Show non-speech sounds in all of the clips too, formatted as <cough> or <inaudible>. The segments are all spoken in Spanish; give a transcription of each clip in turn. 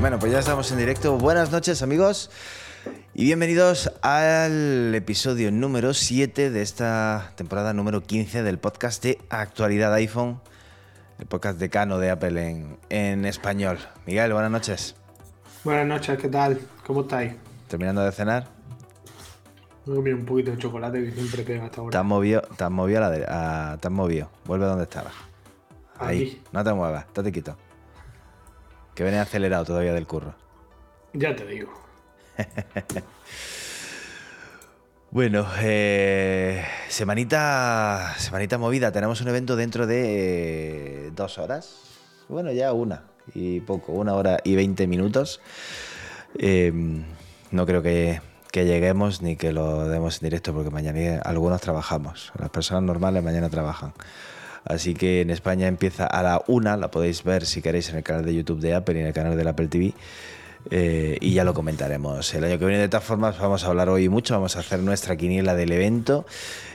Bueno, pues ya estamos en directo. Buenas noches amigos y bienvenidos al episodio número 7 de esta temporada número 15 del podcast de actualidad iPhone, el podcast decano de Apple en, en español. Miguel, buenas noches. Buenas noches, ¿qué tal? ¿Cómo estáis? ¿Terminando de cenar? Me he comido un poquito de chocolate que siempre pega hasta Te ahora. has movido, te has movido, a la de- a- te has movido. Vuelve donde estabas. Ahí, Aquí. no te muevas, estate quieto. Que viene acelerado todavía del curro. Ya te digo. <laughs> Bueno, eh, semanita, semanita movida. Tenemos un evento dentro de eh, dos horas. Bueno, ya una y poco, una hora y veinte minutos. Eh, no creo que, que lleguemos ni que lo demos en directo porque mañana algunos trabajamos. Las personas normales mañana trabajan. Así que en España empieza a la una, la podéis ver si queréis en el canal de YouTube de Apple y en el canal del Apple TV. Eh, y ya lo comentaremos el año que viene. De todas formas, vamos a hablar hoy mucho, vamos a hacer nuestra quiniela del evento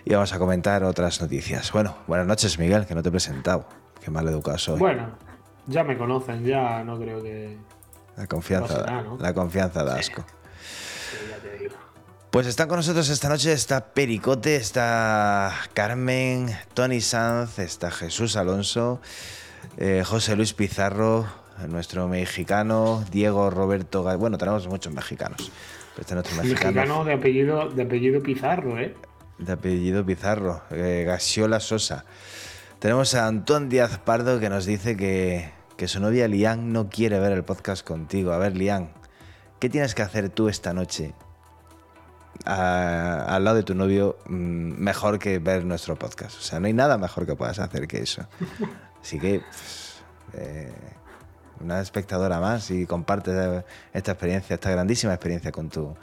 y vamos a comentar otras noticias. Bueno, buenas noches, Miguel, que no te he presentado. Qué mal educado soy. Bueno, ya me conocen, ya no creo que. la confianza, nada, ¿no? la confianza da asco. sí, ya te digo. Pues están con nosotros esta noche, está Pericote, está Carmen, Tony Sanz, está Jesús Alonso, eh, José Luis Pizarro, nuestro mexicano, Diego Roberto, bueno, tenemos muchos mexicanos, pero este es nuestro mexicano, Mexicano de apellido, de apellido Pizarro, ¿eh? de apellido Pizarro, eh, Gasiola Sosa. Tenemos a Antón Díaz Pardo que nos dice que, que su novia Lian no quiere ver el podcast contigo. A ver, Lian, ¿qué tienes que hacer tú esta noche a- al lado de tu novio mm, mejor que ver nuestro podcast? O sea, no hay nada mejor que puedas hacer que eso. <laughs> Así que, pues, eh, una espectadora más y comparte esta experiencia, esta grandísima experiencia con tu,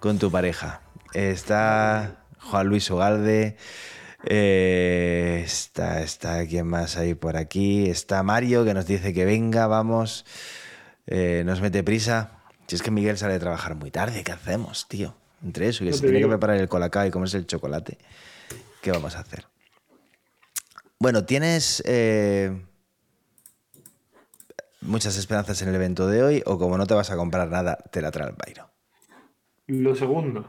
con tu pareja. Está Juan Luis Ugalde. eh, está, está quién más hay por aquí. Está Mario que nos dice que venga, vamos. eh, nos mete prisa. Si es que Miguel sale de trabajar muy tarde, ¿qué hacemos, tío? Entre eso y que No se tiene que preparar el colacao y comerse el chocolate. ¿Qué vamos a hacer? Bueno, tienes eh, muchas esperanzas en el evento de hoy o como no te vas a comprar nada, te la trae el bairo. Lo segundo.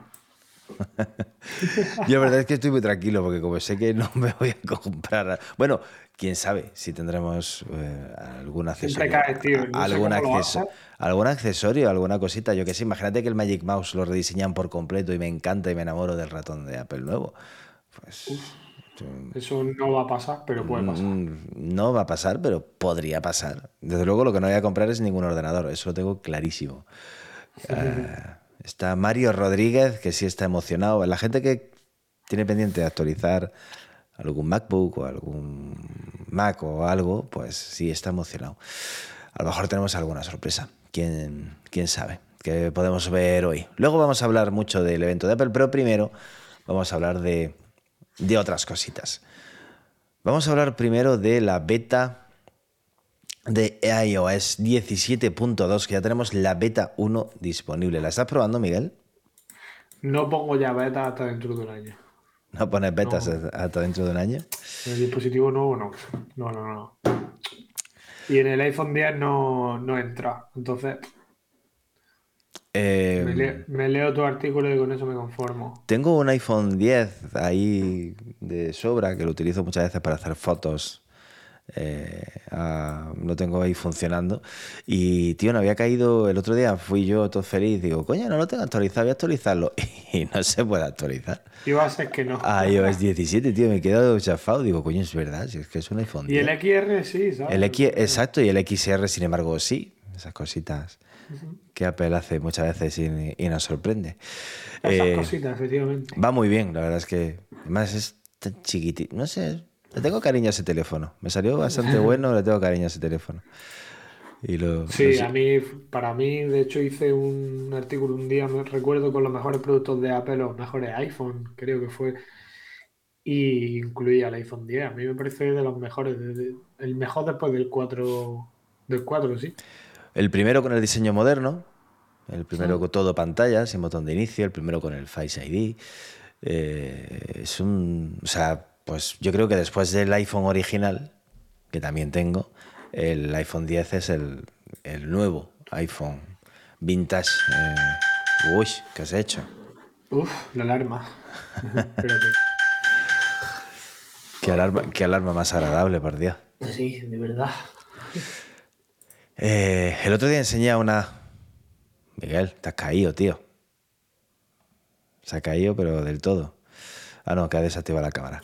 <laughs> Yo la verdad es que estoy muy tranquilo porque como sé que no me voy a comprar... Bueno, quién sabe si tendremos eh, algún accesorio. Tío, no algún, acceso- algún accesorio, alguna cosita. Yo que sé, imagínate que el Magic Mouse lo rediseñan por completo y me encanta y me enamoro del ratón de Apple nuevo. Pues... Eso no va a pasar, pero puede pasar. Mm, No va a pasar, pero podría pasar. Desde luego lo que no voy a comprar es ningún ordenador, eso lo tengo clarísimo. <laughs> Eh, está Mario Rodríguez, que sí está emocionado. La gente que tiene pendiente de actualizar algún MacBook o algún Mac o algo, pues sí está emocionado. A lo mejor tenemos alguna sorpresa. ¿Quién, quién sabe? Que podemos ver hoy. Luego vamos a hablar mucho del evento de Apple, pero primero vamos a hablar de, de otras cositas. Vamos a hablar primero de la beta de iOS 17.2, que ya tenemos la beta 1 disponible. ¿La estás probando, Miguel? No pongo ya beta hasta dentro de un año. No pones betas No. hasta dentro de un año. En el dispositivo nuevo no. No, no, no. Y en el iPhone 10 no, no entra. Entonces, Eh, me, leo, me leo tu artículo y con eso me conformo. Tengo un iPhone 10 ahí de sobra que lo utilizo muchas veces para hacer fotos. Eh, ah, lo tengo ahí funcionando. Y, tío, no había caído. El otro día fui yo todo feliz. Digo, coño, no lo tengo actualizado, voy a actualizarlo. <laughs> Y no se puede actualizar. Y va a ser que no. A iOS 17, tío, me he quedado chafado. Digo, coño, es verdad, si es que es un iPhone Y 10. el XR sí, ¿sabes? El X, exacto, y el XR, sin embargo, sí. Esas cositas que Apple hace muchas veces y, y nos sorprende. Esas Eh, cositas, efectivamente. va muy bien, la verdad es que. Además es tan chiquitito. No sé, le tengo cariño a ese teléfono. Me salió bastante <laughs> bueno, le tengo cariño a ese teléfono. Y lo, Sí, a mí, para mí, de hecho, hice un artículo un día, me recuerdo, con los mejores productos de Apple, los mejores iPhone, creo que fue. y incluía el iPhone 10. A mí me parece de los mejores, el mejor después del 4, del 4, sí. El primero con el diseño moderno, el primero con todo pantalla, sin botón de inicio, el primero con el Face ID. Eh, es un. O sea, pues yo creo que después del iPhone original, que también tengo, el iPhone 10 es el, nuevo iPhone vintage. Eh, uy, ¿qué has hecho? Uf, la alarma. <laughs> qué, alarma qué alarma más agradable, por Dios. Sí, de verdad. Eh, el otro día enseñé una. Miguel, te has caído, tío. Se ha caído, pero del todo. Ah, no, que ha desactivado la cámara.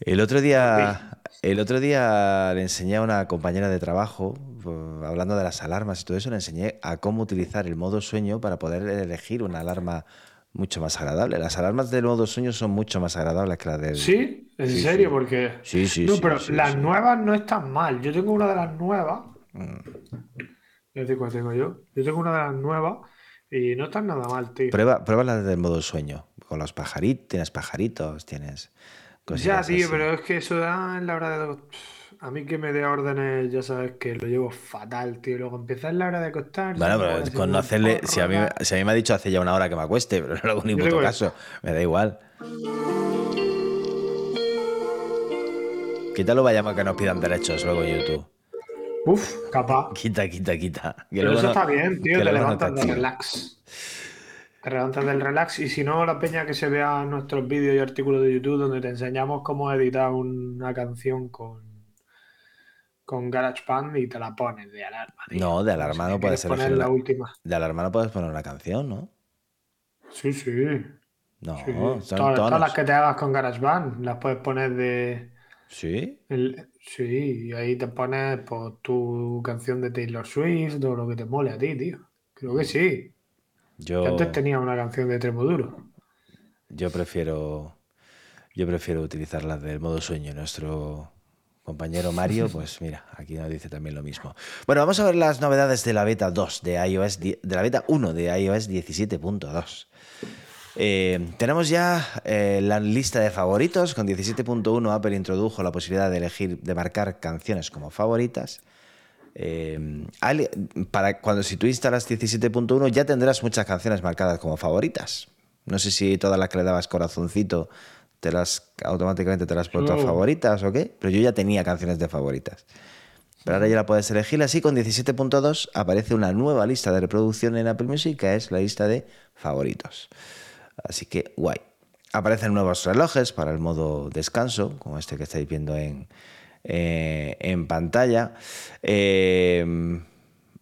El otro día, el otro día le enseñé a una compañera de trabajo, pues, hablando de las alarmas y todo eso, le enseñé a cómo utilizar el modo sueño para poder elegir una alarma mucho más agradable. Las alarmas del modo sueño son mucho más agradables que las del. ¿Sí? ¿En serio? Porque. Sí, sí, No, pero las nuevas no están mal. Yo tengo una de las nuevas Mm. Yo tengo yo. Yo tengo una de las nuevas y no están nada mal, tío. Prueba, prueba la del modo sueño. Con los pajaritos, tienes pajaritos, tienes Ya, tío, pero es que eso da en la hora de. A mí que me dé órdenes, ya sabes que lo llevo fatal, tío. Luego empieza en la hora de acostar. Bueno, pero con no hacerle. Si a, mí, si a mí me ha dicho hace ya una hora que me acueste, <laughs> pero no hago ni puto caso. Me da igual. Quítalo, vayamos que nos pidan derechos luego en YouTube. Uf, capaz. Quita, quita, quita. Pero eso está bien, tío. Te levantas del relax. Te levantas del relax. Y si no, la peña que se vea nuestros vídeos y artículos de YouTube donde te enseñamos cómo editar una canción con, con GarageBand y te la pones de alarma. No, de alarma no, puedes poner la, última. De alarma no puedes poner una canción, ¿no? Sí, sí. No, todas, las que te hagas con GarageBand las puedes poner de. ¿Sí? sí, y ahí te pones pues, tu canción de Taylor Swift o lo que te mole a ti, tío. Creo que sí. Yo, antes tenía una canción de Tremoduro. Yo prefiero. Yo prefiero utilizar las del modo sueño. Nuestro compañero Mario, <laughs> pues mira, aquí nos dice también lo mismo. Bueno, vamos a ver las novedades de la beta 2 de iOS, de la beta 1 de iOS 17.2. Eh, tenemos ya eh, la lista de favoritos. Con 17.1 Apple introdujo la posibilidad de elegir, de marcar canciones como favoritas. Eh, para cuando si tú instalas 17.1 ya tendrás muchas canciones marcadas como favoritas. No sé si todas las que le dabas corazoncito te las automáticamente te las puesto favoritas o qué, pero yo ya tenía canciones de favoritas. Pero ahora ya la puedes elegir así. Con 17.2 aparece una nueva lista de reproducción en Apple Music, que es la lista de favoritos. Así que guay. Aparecen nuevos relojes para el modo descanso, como este que estáis viendo en, eh, en pantalla. Eh,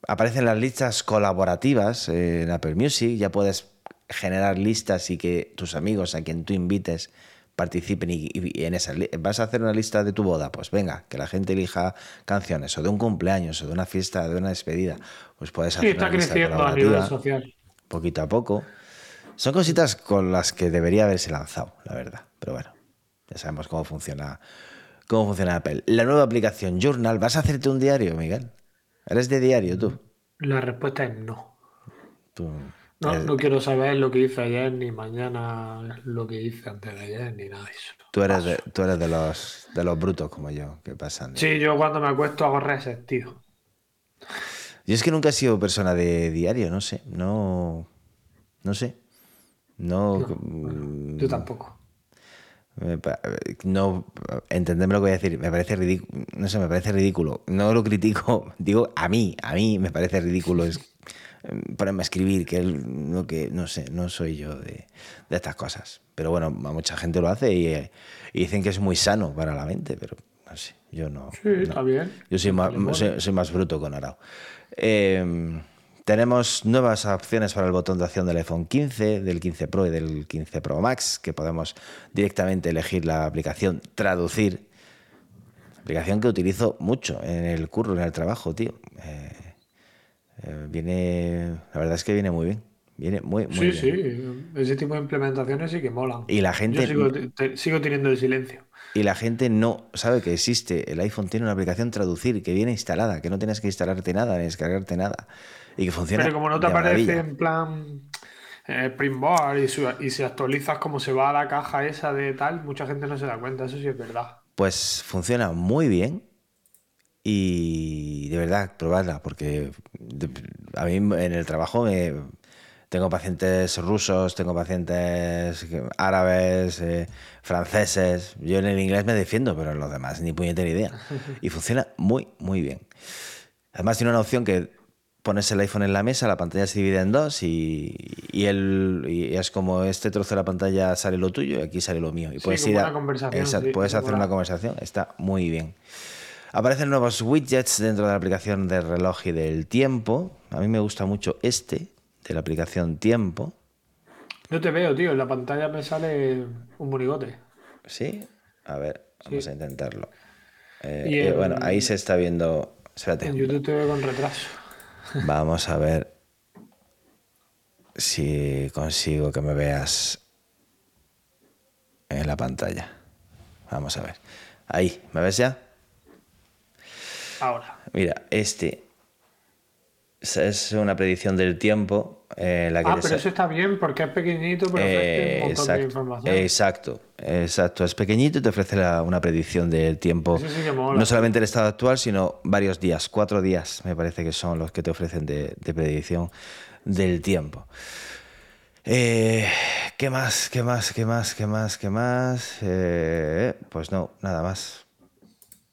aparecen las listas colaborativas en Apple Music. Ya puedes generar listas y que tus amigos a quien tú invites participen y, en esa vas a hacer una lista de tu boda, pues venga, que la gente elija canciones o de un cumpleaños o de una fiesta, de una despedida, pues puedes hacer está una lista creciendo a nivel social. Poquito a poco. Son cositas con las que debería haberse lanzado, la verdad. Pero bueno, ya sabemos cómo funciona, cómo funciona Apple. La nueva aplicación Journal, ¿vas a hacerte un diario, Miguel? ¿Eres de diario tú? La respuesta es no. no, no quiero saber lo que hice ayer, ni mañana lo que hice antes de ayer, ni nada de eso. Tú eres, de, tú eres de, los, de los brutos como yo, que pasan. Sí, yo cuando me acuesto hago reset, tío. Yo es que nunca he sido persona de diario, no sé, no, no sé. No, yo tampoco. No, entendedme lo que voy a decir, me parece ridículo, no sé, me parece ridículo. No lo critico, <laughs> digo a mí, a mí me parece ridículo es em, ponerme a escribir, que es lo que, no sé, no soy yo de, estas cosas. Pero bueno, mucha gente lo hace y, dicen que es muy sano para la mente, pero no sé, yo no. Sí, está bien. Yo soy más, soy, más bruto con Arao. Eh, tenemos nuevas opciones para el botón de acción del iPhone 15, del 15 Pro y del 15 Pro Max, que podemos directamente elegir la aplicación Traducir. Aplicación que utilizo mucho en el curro, en el trabajo, tío. Eh, eh, viene, la verdad es que viene muy bien. Viene muy, muy sí, sí, ese tipo de implementaciones sí que molan. Y la gente. Yo sigo, teniendo el silencio. Y la gente no sabe que existe. El iPhone tiene una aplicación traducir que viene instalada, que no tienes que instalarte nada ni descargarte nada y que funciona. Pero como no te aparece en plan eh, Printboard y, y si actualizas cómo se va a la caja esa de tal, mucha gente no se da cuenta, eso sí es verdad. Pues funciona muy bien y de verdad, probadla, porque a mí en el trabajo me, tengo pacientes rusos, tengo pacientes árabes, eh, franceses. Yo en el inglés me defiendo, pero en los demás ni puñetera idea. <laughs> Y funciona muy, muy bien. Además tiene una opción que pones el iPhone en la mesa, la pantalla se divide en dos y, y, y es como este trozo de la pantalla sale lo tuyo y aquí sale lo mío. Y puedes, ir a, puedes hacer una conversación, está muy bien. Aparecen nuevos widgets dentro de la aplicación del reloj y del tiempo. A mí me gusta mucho este, de la aplicación Tiempo. No te veo, tío. En la pantalla me sale un monigote. ¿Sí? A ver, vamos a intentarlo. Eh, eh, bueno, ahí se está viendo. Espérate. En YouTube te veo con retraso. Vamos a ver si consigo que me veas en la pantalla. Vamos a ver. Ahí, ¿me ves ya? Ahora. Mira, este es una predicción del tiempo. Eh, la que ah, pero eso está bien porque es pequeñito, pero ofrece un montón exacto, de información. Exacto, exacto. Es pequeñito y te ofrece una predicción del tiempo. no solamente el estado actual, sino varios días, cuatro días me parece que son los que te ofrecen de, predicción del tiempo. Eh, ¿Qué más? ¿Qué más? ¿Qué más? ¿Qué más? ¿Qué más? Eh, pues no, nada más.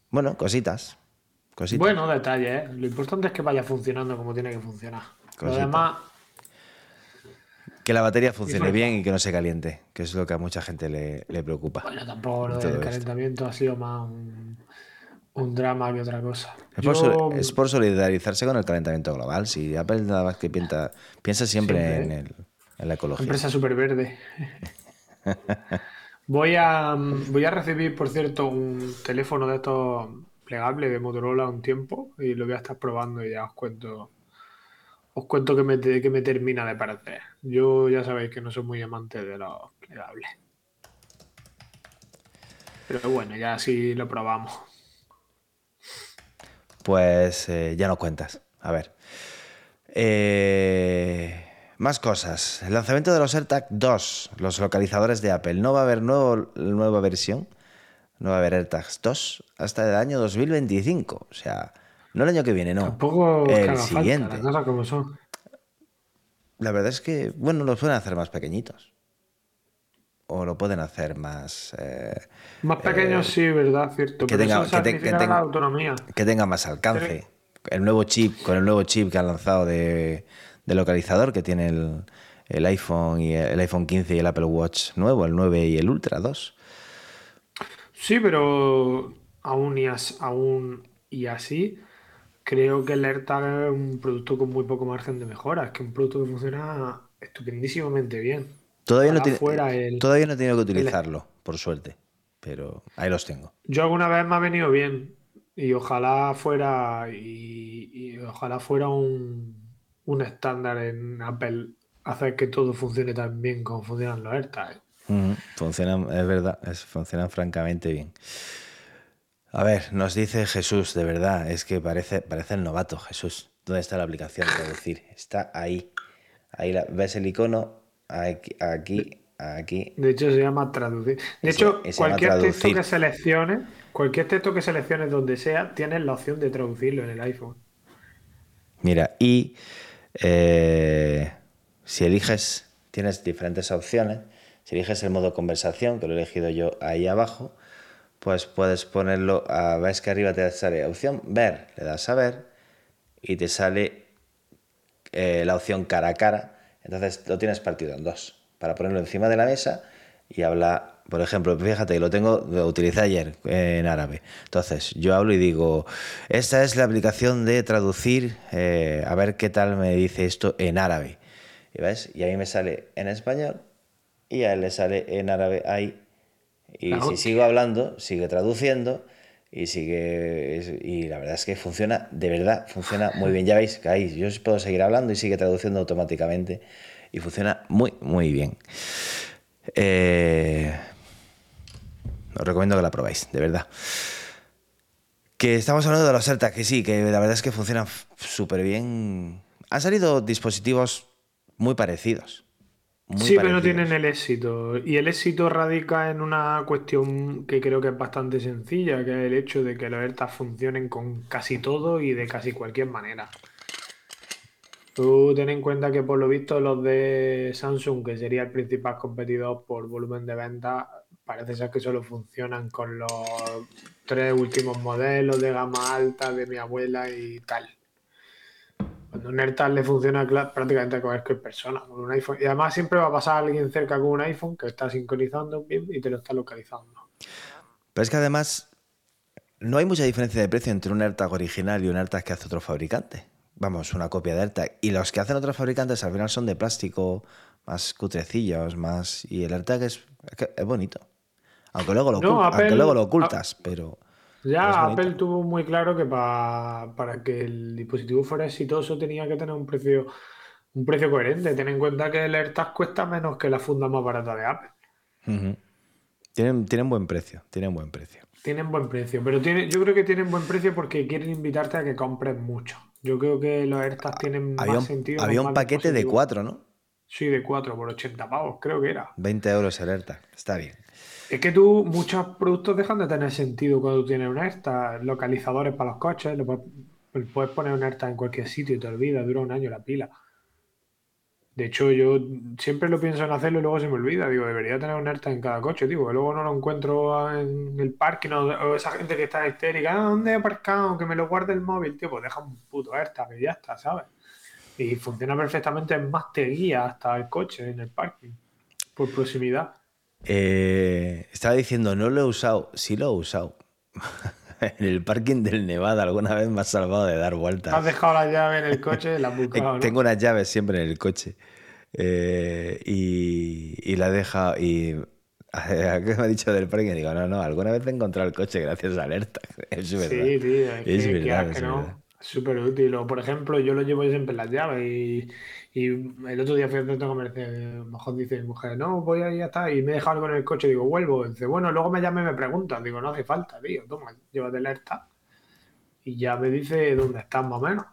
Bueno, cositas. Bueno, detalle, ¿eh? Lo importante es que vaya funcionando como tiene que funcionar. Lo demás. Que la batería funcione bien y que no se caliente, que es lo que a mucha gente le, preocupa. Bueno, tampoco lo del calentamiento ha sido más un, drama que otra cosa. Es, por, solidarizarse con el calentamiento global. Si Apple nada más que piensa, piensa siempre, En, el, en, la ecología. Empresa súper verde. voy, a, voy a recibir, por cierto, un teléfono de estos plegable de Motorola un tiempo y lo voy a estar probando y ya os cuento os cuento que me, que me termina de parecer. Yo ya sabéis que no soy muy amante de los plegables. Pero bueno, ya sí lo probamos. Pues eh, ya nos cuentas. A ver. Eh, más cosas. El lanzamiento de los AirTag 2, los localizadores de Apple. No va a haber nuevo, nueva versión no va a haber AirTags 2 hasta el año 2025. O sea, no el año que viene, no. Tampoco el siguiente. como son. La verdad es que, bueno, los pueden hacer más pequeñitos. O lo pueden hacer más. Eh, más pequeños, eh, sí, ¿verdad? Cierto. Que tenga, autonomía. Que tenga más alcance. El nuevo chip, con el nuevo chip que han lanzado de, localizador que tiene el, el, iPhone y el iPhone 15 y el Apple Watch nuevo, el 9 y el Ultra 2. Sí, pero aún y, aún y así, creo que el AirTag es un producto con muy poco margen de mejora. Es que un producto que funciona estupendísimamente bien. Todavía, no tiene, todavía no he tenido que utilizarlo, por suerte. Pero ahí los tengo. Yo alguna vez me ha venido bien. Y ojalá fuera. Y, ojalá fuera un, un estándar en Apple hacer que todo funcione tan bien como funcionan los AirTags. Funcionan, es verdad, funcionan francamente bien. A ver, nos dice Jesús, de verdad, es que parece, parece el novato, Jesús. ¿Dónde está la aplicación traducir? Está ahí. Ahí ves el icono, aquí, aquí, aquí. De hecho, se llama traducir. De hecho, cualquier texto que selecciones, cualquier texto que selecciones donde sea, tienes la opción de traducirlo en el iPhone. Mira, y eh, si eliges, tienes diferentes opciones si eliges el modo conversación, que lo he elegido yo ahí abajo, pues puedes ponerlo, a, ves que arriba te sale opción ver, le das a ver y te sale eh, la opción cara a cara, entonces lo tienes partido en dos, para ponerlo encima de la mesa y habla, por ejemplo, fíjate, lo tengo, lo ayer en árabe. Entonces, yo hablo y digo, esta es la aplicación de traducir, eh, a ver qué tal me dice esto en árabe. ¿Y ves? Y ahí me sale en español y a él le sale en árabe ahí. Y si sigo hablando, sigue traduciendo y sigue. Y la verdad es que funciona, de verdad, funciona muy bien. Ya veis que ahí yo puedo seguir hablando y sigue traduciendo automáticamente y funciona muy, muy bien. Eh, os recomiendo que la probéis, de verdad. Que estamos hablando de los AirTag, que sí, que la verdad es que funcionan súper bien. Han salido dispositivos muy parecidos sí, pero no tienen el éxito. Y el éxito radica en una cuestión que creo que es bastante sencilla, que es el hecho de que los AirTags funcionen con casi todo y de casi cualquier manera. Tú ten en cuenta que por lo visto los de Samsung, que sería el principal competidor por volumen de venta, parece ser que solo funcionan con los tres últimos modelos de gama alta de mi abuela y tal. Cuando un AirTag le funciona prácticamente a cualquier persona con un iPhone. Y además siempre va a pasar alguien cerca con un iPhone que está sincronizando bien y te lo está localizando. Pero es que además no hay mucha diferencia de precio entre un AirTag original y un AirTag que hace otro fabricante. Vamos, una copia de AirTag. Y los que hacen otros fabricantes al final son de plástico, más cutrecillos, más... Y el AirTag es, es, bonito. Aunque luego lo, luego lo ocultas, pero... Ya Apple tuvo muy claro que para que el dispositivo fuera exitoso tenía que tener un precio, un precio coherente. Ten en cuenta que el AirTag cuesta menos que la funda más barata de Apple. tienen, tienen buen precio, tienen buen precio. Tienen buen precio, pero tiene, yo creo que tienen buen precio porque quieren invitarte a que compres mucho. Yo creo que los AirTags tienen más sentido. Había un paquete de cuatro, ¿no? Sí, de cuatro por 80 pavos, creo que era. 20 euros el AirTag, está bien. Es que tú, muchos productos dejan de tener sentido cuando tienes un AirTag, localizadores para los coches, puedes, poner un AirTag en cualquier sitio y te olvidas, dura un año la pila. De hecho, yo siempre lo pienso en hacerlo y luego se me olvida. Digo, debería tener un AirTag en cada coche, digo, que luego no lo encuentro en el parque, o esa gente que está histérica, ah, ¿dónde he aparcado? Que me lo guarde el móvil, tío, pues deja un puto AirTag y ya está, ¿sabes? Y funciona perfectamente, más te guía hasta el coche en el parking, por proximidad. Eh, estaba diciendo, no lo he usado. Sí lo he usado. <laughs> en el parking del Nevada alguna vez me has salvado de dar vueltas. Has dejado la llave en el coche, la has <laughs> Tengo unas llaves siempre en el coche. Eh, y, la he dejado. Y <laughs> ¿Qué me ha dicho del parking? Digo, no, no, alguna vez he encontrado el coche gracias a alerta. Es verdad. Sí, tío, es, es verdad, es no. Súper útil. O, por ejemplo, yo lo llevo siempre en las llaves y y el otro día fui al centro comercial, mejor dice mi mujer, no, voy a ir hasta y me he dejado en el coche, digo, vuelvo. dice, bueno, luego me llama y me pregunta, digo, no hace falta, tío, toma, llévate el Y ya me dice dónde estás más o menos.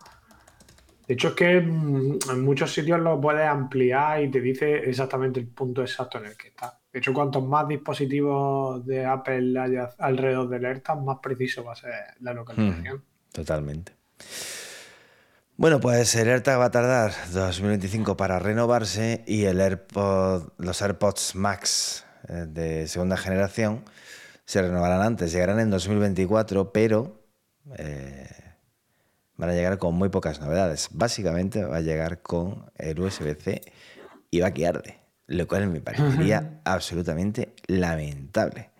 De hecho, es que en muchos sitios lo puedes ampliar y te dice exactamente el punto exacto en el que está. De hecho, cuantos más dispositivos de Apple haya alrededor del AirTag, más preciso va a ser la localización. totalmente. Bueno, pues el AirTag va a tardar 2025 para renovarse y el AirPod, los AirPods Max eh, de segunda generación se renovarán antes, llegarán en 2024, pero eh, van a llegar con muy pocas novedades. Básicamente va a llegar con el USB-C y va a arde, lo cual me parecería <laughs> absolutamente lamentable.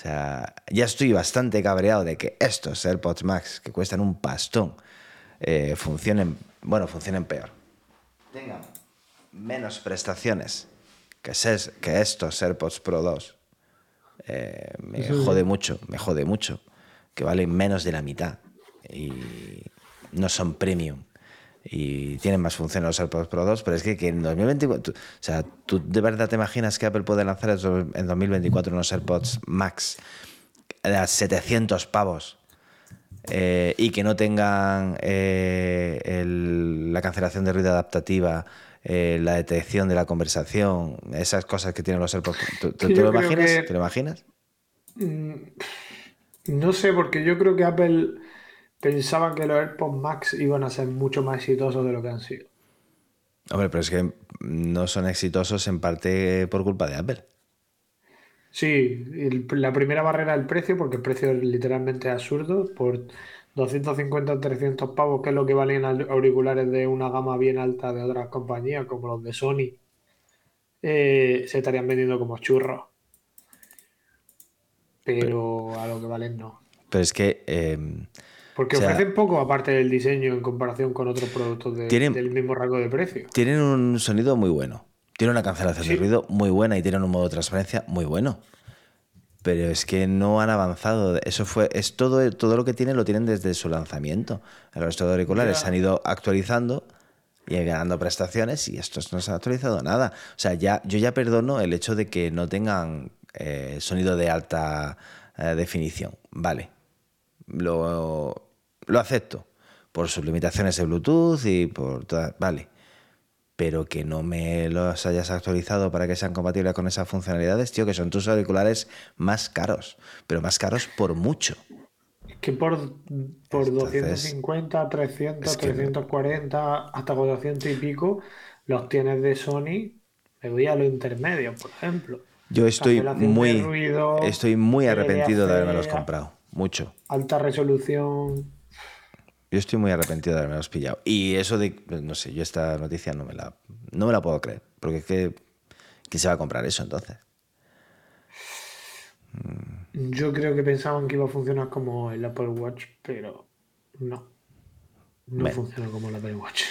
O sea, ya estoy bastante cabreado de que estos AirPods Max, que cuestan un pastón, eh, funcionen, bueno, funcionen peor. Tengan menos prestaciones que, que estos AirPods Pro 2. Eh, me jode mucho, me jode mucho. Que valen menos de la mitad. Y no son premium. Y tienen más funciones los AirPods Pro 2, pero es que, que en 2024, o sea, ¿tú de verdad te imaginas que Apple puede lanzar en 2024 unos AirPods Max a 700 pavos? Eh, y que no tengan eh, la cancelación de ruido adaptativa, eh, la detección de la conversación, esas cosas que tienen los AirPods. ¿Tú, lo, imaginas? ¿Te lo imaginas? Mm, no sé, porque yo creo que Apple pensaba que los AirPods Max iban a ser mucho más exitosos de lo que han sido. Hombre, pero es que no son exitosos en parte por culpa de Apple. Sí, la primera barrera el precio, porque el precio es literalmente absurdo, por 250 300 pavos, que es lo que valen auriculares de una gama bien alta de otras compañías, como los de Sony, eh, se estarían vendiendo como churros. Pero, a lo que valen no. Pero es que... Em, porque ofrecen poco aparte del diseño en comparación con otros productos del mismo rango de precio. Tienen un sonido muy bueno. Tiene una cancelación de ruido muy buena y tienen un modo de transparencia muy bueno. Pero es que no han avanzado. Eso fue, es todo, todo lo que tienen lo tienen desde su lanzamiento. El resto de auriculares se han ido actualizando y ganando prestaciones y estos no se han actualizado nada. O sea, ya, yo ya perdono el hecho de que no tengan eh, sonido de alta eh, definición. Vale. Lo, lo acepto. Por sus limitaciones de Bluetooth y por todas. Vale pero que no me los hayas actualizado para que sean compatibles con esas funcionalidades, tío, que son tus auriculares más caros, pero más caros por mucho. Es que por, por 250, 300, 340, hasta 400 y pico, los tienes de Sony, me voy a los intermedios, por ejemplo. Yo estoy muy, estoy muy arrepentido de haberme los comprado, mucho. Alta resolución. Yo estoy muy arrepentido de haberme los pillado. Y eso de, no sé, yo esta noticia no me la, no me la puedo creer. Porque es que, ¿quién se va a comprar eso entonces? Yo creo que pensaban que iba a funcionar como el Apple Watch, pero no. No funciona como el Apple Watch.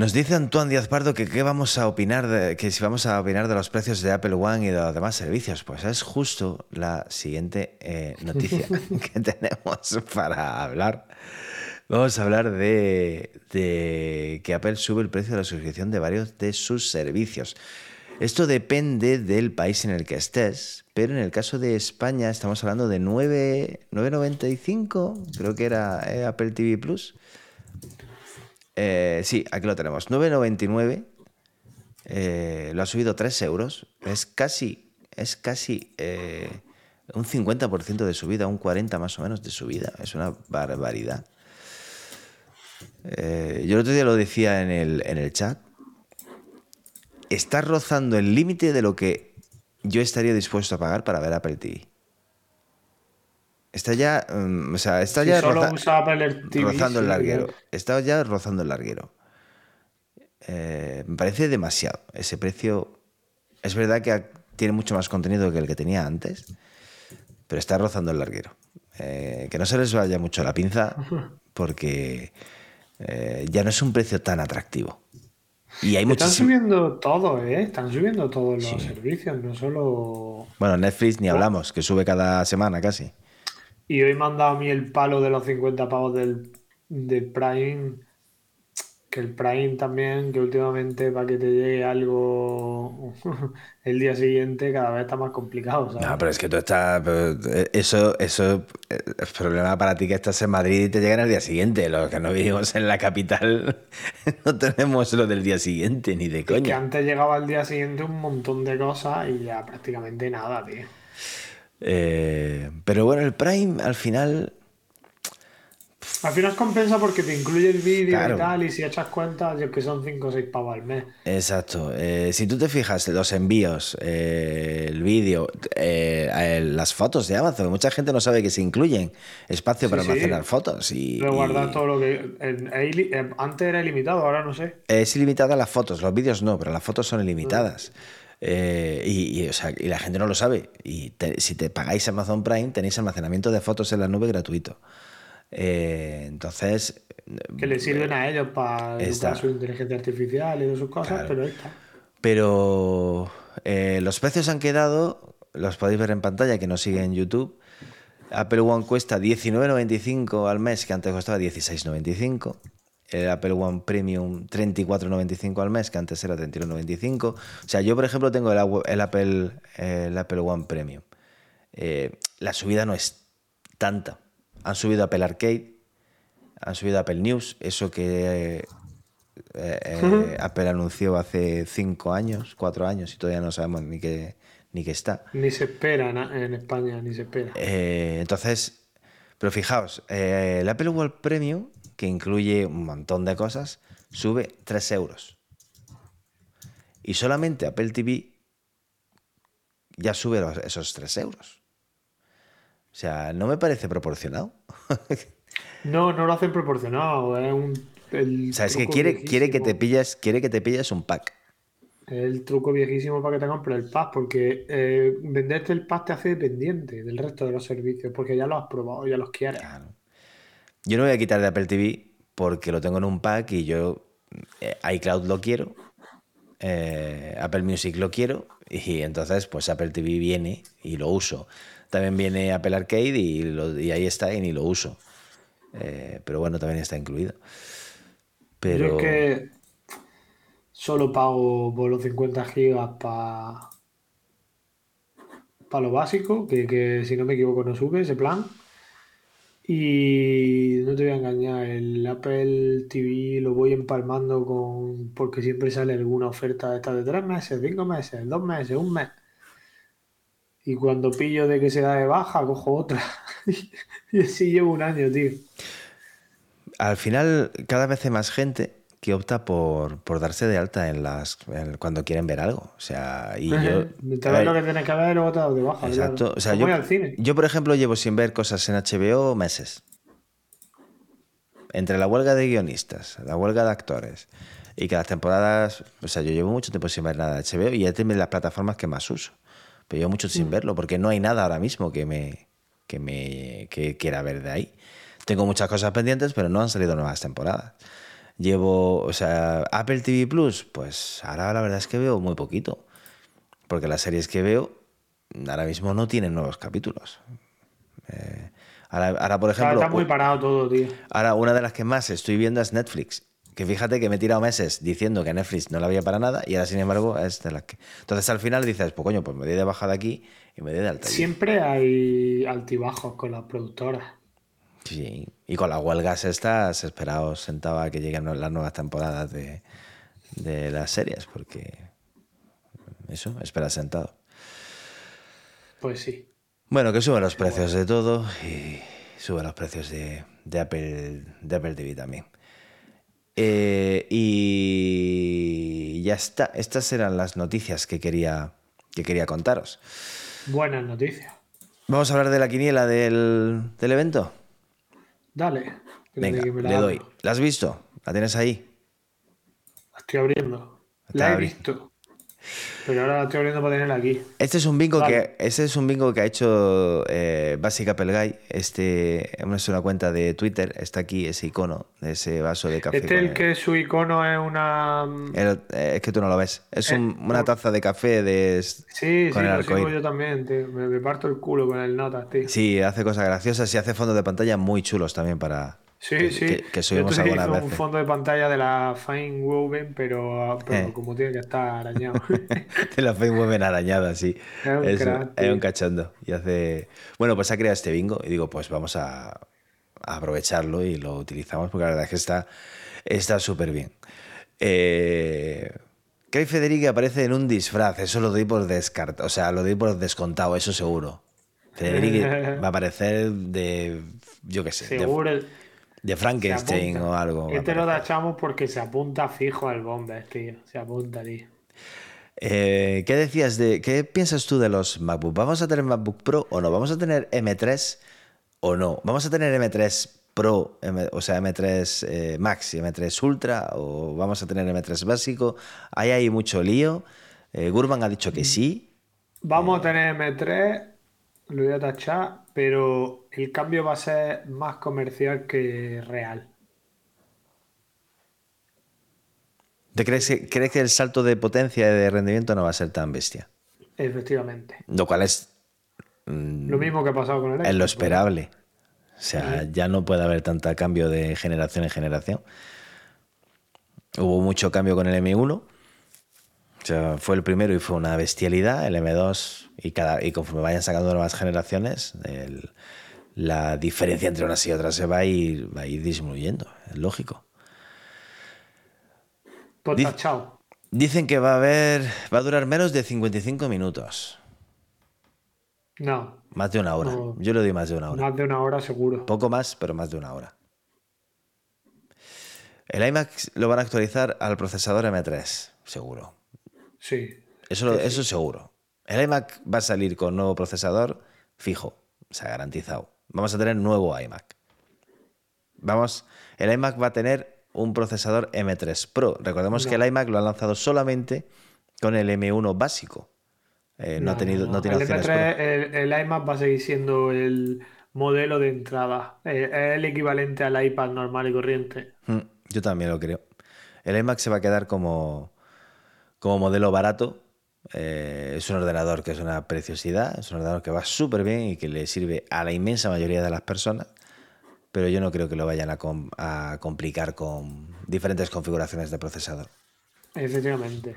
Nos dice Antoine Díaz Pardo que qué vamos a opinar de, que si vamos a opinar de los precios de Apple One y de los demás servicios. Pues es justo la siguiente eh, noticia <laughs> que tenemos para hablar. Vamos a hablar de, de, que Apple sube el precio de la suscripción de varios de sus servicios. Esto depende del país en el que estés, pero en el caso de España estamos hablando de 9,95, creo que era eh, Apple TV Plus. Eh, sí, aquí lo tenemos. 9,99. Eh, lo ha subido 3 euros. Es casi, es casi eh, un 50% de subida, un 40% más o menos de subida. Es una barbaridad. yo el otro día lo decía en el, en el chat. Está rozando el límite de lo que yo estaría dispuesto a pagar para ver Apple TV. Está ya. Mm, o sea, está ya rozando el larguero. Está ya rozando el larguero. Eh, me parece demasiado. Ese precio. Es verdad que tiene mucho más contenido que el que tenía antes, pero está rozando el larguero. Eh, que no se les vaya mucho la pinza, <laughs> porque eh, ya no es un precio tan atractivo. Y hay Están subiendo todo, ¿eh? Están subiendo todos los servicios, no solo. Bueno, Netflix ni hablamos, que sube cada semana casi. Y hoy me han dado a mí el palo de los 50 pavos del, Prime. Que el Prime también, que últimamente para que te llegue algo <laughs> el día siguiente cada vez está más complicado. No, pero es que tú estás. Eh, eso, eso eh, es problema para ti que estás en Madrid y te llegan al día siguiente. Los que no vivimos en la capital <laughs> no tenemos lo del día siguiente, ni de coña. que antes llegaba al día siguiente un montón de cosas y ya prácticamente nada, tío. Eh, pero bueno, el Prime al final. Al final compensa porque te incluye el vídeo y tal, y si echas cuenta, yo que son 5 o 6 pavos al mes. Exacto. Eh, si tú te fijas, los envíos, eh, el vídeo, las fotos de Amazon, mucha gente no sabe que se incluyen espacio para almacenar fotos. Y, guardar todo lo que. antes era ilimitado, ahora no sé. Es ilimitada las fotos, los vídeos no, pero las fotos son ilimitadas. Eh, y, la gente no lo sabe. Y si te pagáis Amazon Prime, tenéis almacenamiento de fotos en la nube gratuito. Eh, entonces. Que le sirven a ellos para su inteligencia artificial y sus cosas, pero está. Pero eh, los precios han quedado, los podéis ver en pantalla, que nos sigue en YouTube. Apple One cuesta 19.95 al mes, que antes costaba 16.95 el Apple One Premium 34.95 al mes, que antes era 31.95. O sea, yo, por ejemplo, tengo el, Apple, el Apple One Premium. Eh, la subida no es tanta. Han subido Apple Arcade, han subido Apple News, eso que eh, eh, Apple anunció hace 5 años, 4 años, y todavía no sabemos ni qué, ni qué está. Ni se espera en España, ni se espera. entonces, pero fijaos, el Apple One Premium que incluye un montón de cosas, sube 3 euros. Y solamente Apple TV ya sube esos 3 euros. O sea, no me parece proporcionado. <laughs> no, no lo hacen proporcionado. Es un, o sea, es que quiere, quiere, que te pilles, quiere que te pilles un pack. el truco viejísimo para que te compres el pack, porque eh, venderte el pack te hace dependiente del resto de los servicios, porque ya lo has probado, ya los quieres. Claro. Yo no voy a quitar de Apple TV porque lo tengo en un pack y yo eh, iCloud lo quiero, eh, Apple Music lo quiero y entonces pues Apple TV viene y lo uso. También viene Apple Arcade y, ahí está y ni lo uso. Eh, pero bueno, también está incluido. Pero... Yo es que solo pago por los 50 gigas para para lo básico, que, que si no me equivoco no sube ese plan. Y no te voy a engañar, el Apple TV lo voy empalmando con. porque siempre sale alguna oferta de esta de tres meses, cinco meses, dos meses, un mes. Y cuando pillo de que se da de baja, cojo otra. <laughs> y así llevo un año, tío. Al final, cada vez hay más gente que opta por, darse de alta en las cuando quieren ver algo. O sea, y yo. Te ves lo que tienes que ver y luego te das de baja. Exacto. O sea, yo, al cine. yo, por ejemplo, llevo sin ver cosas en HBO meses. Entre la huelga de guionistas, la huelga de actores y que las temporadas. O sea, yo llevo mucho tiempo sin ver nada de HBO y es de las plataformas que más uso. Pero llevo mucho sin mm. verlo porque no hay nada ahora mismo que me, que me que quiera ver de ahí. Tengo muchas cosas pendientes, pero no han salido nuevas temporadas. Llevo, o sea, Apple TV Plus, pues ahora la verdad es que veo muy poquito. Porque las series que veo ahora mismo no tienen nuevos capítulos. Eh, ahora, por ejemplo. Está muy parado todo, tío. Ahora, una de las que más estoy viendo es Netflix. Que fíjate que me he tirado meses diciendo que Netflix no la había para nada y ahora, sin embargo, es de las que. Entonces al final dices, pues coño, pues me doy de bajada aquí y me doy de alta. Siempre hay altibajos con las productoras. Sí, y con las huelgas estas, esperaos sentado a que lleguen las nuevas temporadas de, las series, porque eso, espera sentado. Pues sí. Bueno, que suben los precios de todo y suben los precios de, Apple, de Apple TV también. Eh, y ya está. Estas eran las noticias que quería, que quería contaros. Buenas noticias. Vamos a hablar de la quiniela del, del evento. Dale. Venga, le doy. ¿La has visto? ¿La tienes ahí? La estoy abriendo. La, he visto. Pero ahora la estoy abriendo para tenerla aquí. Este es un bingo, que, este es un bingo que ha hecho eh, Basic Apple Guy. Este es una cuenta de Twitter. Está aquí ese icono de ese vaso de café. Este el que su icono es una. Eh, es que tú no lo ves. Es eh, una taza de café de. Sí, con sí, el lo yo también. Me, parto el culo con el nota, tío. Sí, hace cosas graciosas y hace fondos de pantalla muy chulos también para, Sí, sí. Que, subimos Yo alguna vez. un fondo de pantalla de la Fine Woven, pero, eh. como tiene que estar arañado. <laughs> de la Fine Woven arañada, sí. <laughs> Es un, cachondo. Y hace... Bueno, pues ha creado este bingo y digo, pues vamos a, aprovecharlo y lo utilizamos porque la verdad es que está está súper bien. Eh... Federici aparece en un disfraz, eso lo doy por descartado, o sea, lo doy por descontado, eso seguro. Federici <laughs> va a aparecer de, yo qué sé. Seguro. De Frankenstein o algo. Este lo tachamos porque se apunta fijo al bomber, tío. Se apunta, tío. Eh, ¿Qué decías de. ¿Qué piensas tú de los MacBook? ¿Vamos a tener MacBook Pro o no? ¿Vamos a tener M3 o no? ¿Vamos a tener M3 Pro, o sea, M3 eh, Max y M3 Ultra o vamos a tener M3 básico? Ahí hay mucho lío. Eh, Gurman ha dicho que sí. Vamos a tener M3, lo voy a tachar, pero el cambio va a ser más comercial que real. ¿Te crees, que, el salto de potencia y de rendimiento no va a ser tan bestia? Efectivamente. Lo cual es... Mm, lo mismo que ha pasado con el Es lo esperable. O sea, ya no puede haber tanto cambio de generación en generación. Hubo mucho cambio con el M1 o sea, fue el primero y fue una bestialidad, el M2, y, cada, y conforme vayan sacando nuevas generaciones, la diferencia entre unas y otras se va a ir, va a ir disminuyendo, es lógico. Chao. Dicen que va a haber, va a durar menos de 55 minutos. No. Más de una hora. Yo le doy más de una hora. Más de una hora seguro. Poco más, pero más de una hora. El iMac lo van a actualizar al procesador M3, seguro. Sí. Eso, eso seguro. El iMac va a salir con nuevo procesador fijo, o sea, garantizado. Vamos a tener nuevo iMac. Vamos, el iMac va a tener un procesador M3 Pro. Recordemos que el iMac lo ha lanzado solamente con el M1 básico. Eh, no, ha tenido, no, tiene el, M3, el, iMac va a seguir siendo el modelo de entrada. Eh, es el equivalente al iPad normal y corriente. Mm, yo también lo creo. El iMac se va a quedar como, como modelo barato. Eh, es un ordenador que es una preciosidad, es un ordenador que va súper bien y que le sirve a la inmensa mayoría de las personas, pero yo no creo que lo vayan a, complicar con diferentes configuraciones de procesador. Efectivamente.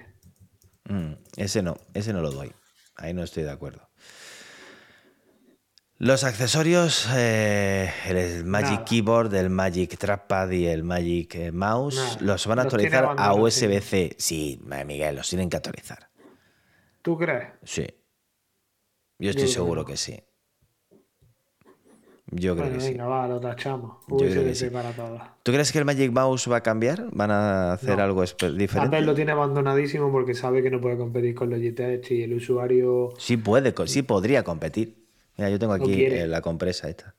Mm, ese no, ese no lo doy. Ahí no estoy de acuerdo. Los accesorios, eh, el Magic Keyboard, el Magic Trackpad y el Magic eh, Mouse, los van a actualizar a USB-C. Sí, Miguel, los tienen que actualizar. ¿Tú crees? Sí. Yo estoy seguro que sí. Yo creo que sí. Va, lo tachamos. Yo creo que sí. para ¿Tú crees que el Magic Mouse va a cambiar? ¿Van a hacer algo diferente? Apple lo tiene abandonadísimo porque sabe que no puede competir con Logitech y el usuario. Sí puede, sí podría competir. Mira, yo tengo aquí eh, la compresa esta.